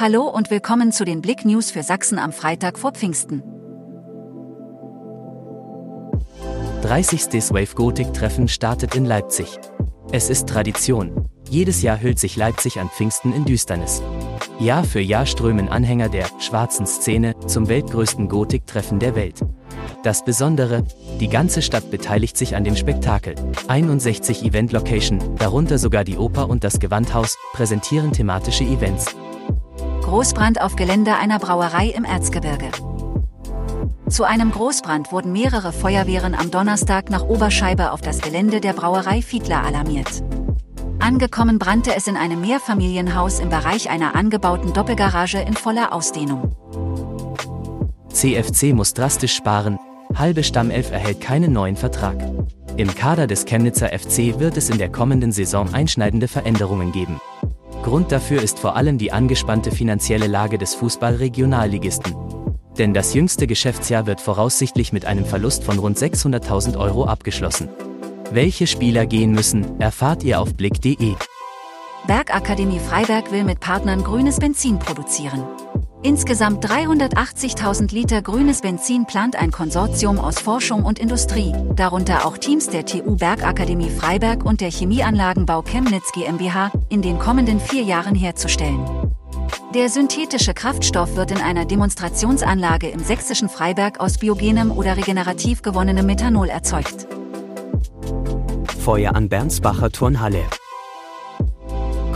Hallo und willkommen zu den Blick News für Sachsen am Freitag vor Pfingsten. 30. Wave Gothic Treffen startet in Leipzig. Es ist Tradition. Jedes Jahr hüllt sich Leipzig an Pfingsten in Düsternis. Jahr für Jahr strömen Anhänger der schwarzen Szene zum weltgrößten Gothic-Treffen der Welt. Das Besondere, die ganze Stadt beteiligt sich an dem Spektakel. 61 Event-Location, darunter sogar die Oper und das Gewandhaus, präsentieren thematische Events. Großbrand auf Gelände einer Brauerei im Erzgebirge. Zu einem Großbrand wurden mehrere Feuerwehren am Donnerstag nach Oberscheibe auf das Gelände der Brauerei Fiedler alarmiert. Angekommen brannte es in einem Mehrfamilienhaus im Bereich einer angebauten Doppelgarage in voller Ausdehnung. CFC muss drastisch sparen, halbe Stammelf erhält keinen neuen Vertrag. Im Kader des Chemnitzer FC wird es in der kommenden Saison einschneidende Veränderungen geben. Grund dafür ist vor allem die angespannte finanzielle Lage des Fußball-Regionalligisten. Denn das jüngste Geschäftsjahr wird voraussichtlich mit einem Verlust von rund 600.000 Euro abgeschlossen. Welche Spieler gehen müssen, erfahrt ihr auf blick.de. Bergakademie Freiberg will mit Partnern grünes Benzin produzieren. Insgesamt 380.000 Liter grünes Benzin plant ein Konsortium aus Forschung und Industrie, darunter auch Teams der TU Bergakademie Freiberg und der Chemieanlagenbau Chemnitz GmbH, in den kommenden vier Jahren herzustellen. Der synthetische Kraftstoff wird in einer Demonstrationsanlage im sächsischen Freiberg aus biogenem oder regenerativ gewonnenem Methanol erzeugt. Feuer an Bernsbacher Turnhalle.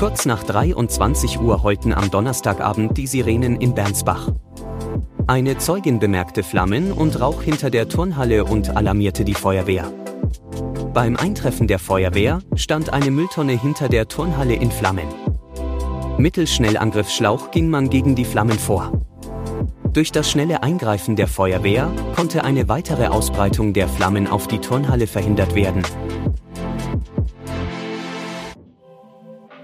Kurz nach 23 Uhr heulten am Donnerstagabend die Sirenen in Bernsbach. Eine Zeugin bemerkte Flammen und Rauch hinter der Turnhalle und alarmierte die Feuerwehr. Beim Eintreffen der Feuerwehr stand eine Mülltonne hinter der Turnhalle in Flammen. Mittels Schnellangriffsschlauch ging man gegen die Flammen vor. Durch das schnelle Eingreifen der Feuerwehr konnte eine weitere Ausbreitung der Flammen auf die Turnhalle verhindert werden.